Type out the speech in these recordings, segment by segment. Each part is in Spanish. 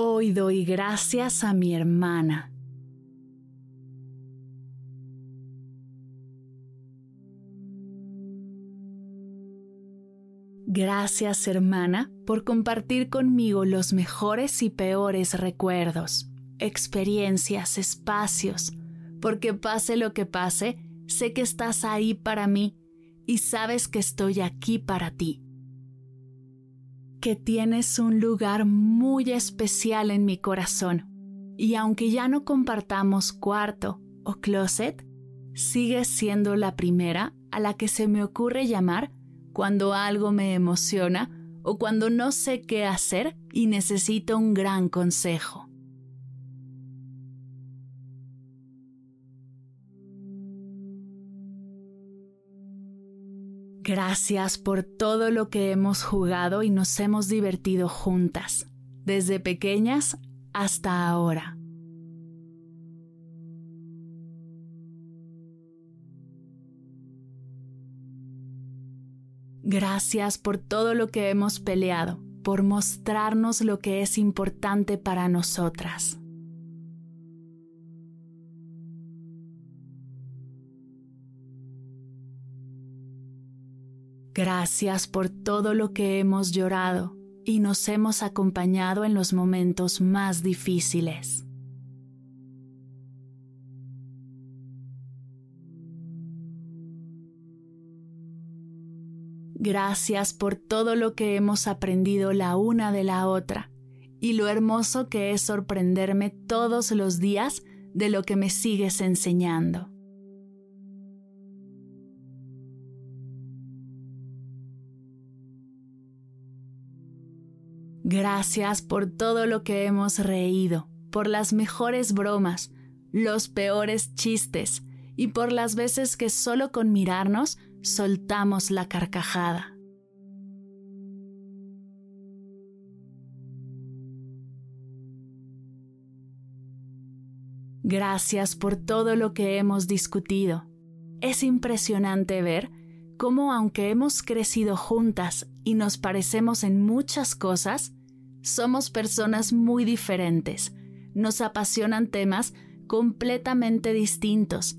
Hoy doy gracias a mi hermana. Gracias hermana por compartir conmigo los mejores y peores recuerdos, experiencias, espacios, porque pase lo que pase, sé que estás ahí para mí y sabes que estoy aquí para ti que tienes un lugar muy especial en mi corazón. Y aunque ya no compartamos cuarto o closet, sigues siendo la primera a la que se me ocurre llamar cuando algo me emociona o cuando no sé qué hacer y necesito un gran consejo. Gracias por todo lo que hemos jugado y nos hemos divertido juntas, desde pequeñas hasta ahora. Gracias por todo lo que hemos peleado, por mostrarnos lo que es importante para nosotras. Gracias por todo lo que hemos llorado y nos hemos acompañado en los momentos más difíciles. Gracias por todo lo que hemos aprendido la una de la otra y lo hermoso que es sorprenderme todos los días de lo que me sigues enseñando. Gracias por todo lo que hemos reído, por las mejores bromas, los peores chistes y por las veces que solo con mirarnos soltamos la carcajada. Gracias por todo lo que hemos discutido. Es impresionante ver cómo aunque hemos crecido juntas y nos parecemos en muchas cosas, somos personas muy diferentes. Nos apasionan temas completamente distintos.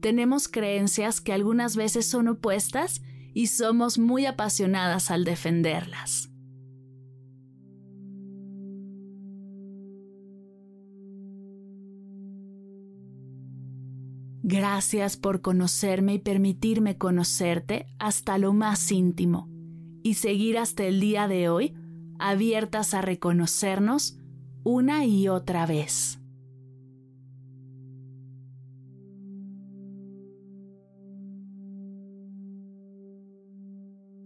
Tenemos creencias que algunas veces son opuestas y somos muy apasionadas al defenderlas. Gracias por conocerme y permitirme conocerte hasta lo más íntimo y seguir hasta el día de hoy abiertas a reconocernos una y otra vez.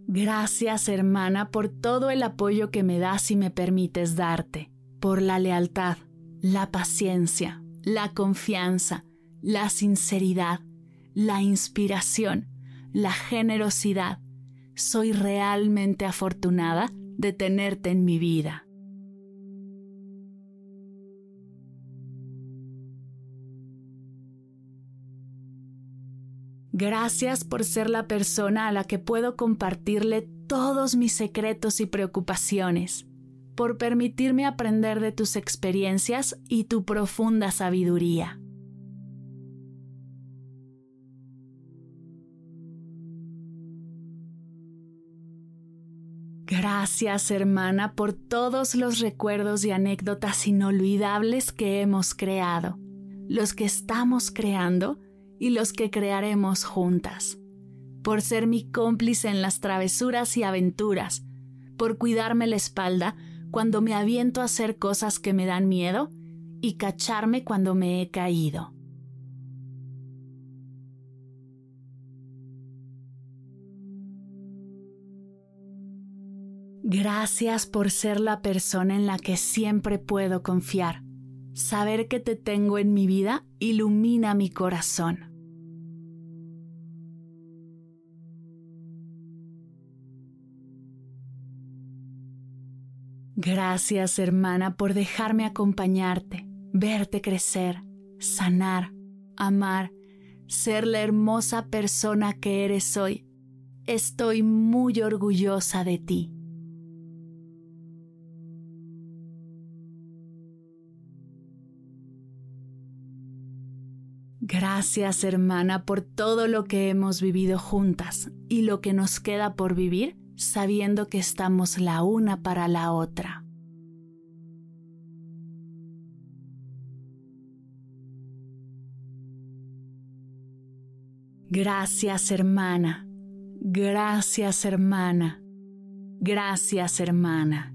Gracias hermana por todo el apoyo que me das y me permites darte, por la lealtad, la paciencia, la confianza, la sinceridad, la inspiración, la generosidad. Soy realmente afortunada de tenerte en mi vida. Gracias por ser la persona a la que puedo compartirle todos mis secretos y preocupaciones, por permitirme aprender de tus experiencias y tu profunda sabiduría. Gracias hermana por todos los recuerdos y anécdotas inolvidables que hemos creado, los que estamos creando y los que crearemos juntas, por ser mi cómplice en las travesuras y aventuras, por cuidarme la espalda cuando me aviento a hacer cosas que me dan miedo y cacharme cuando me he caído. Gracias por ser la persona en la que siempre puedo confiar. Saber que te tengo en mi vida ilumina mi corazón. Gracias hermana por dejarme acompañarte, verte crecer, sanar, amar, ser la hermosa persona que eres hoy. Estoy muy orgullosa de ti. Gracias hermana por todo lo que hemos vivido juntas y lo que nos queda por vivir sabiendo que estamos la una para la otra. Gracias hermana, gracias hermana, gracias hermana.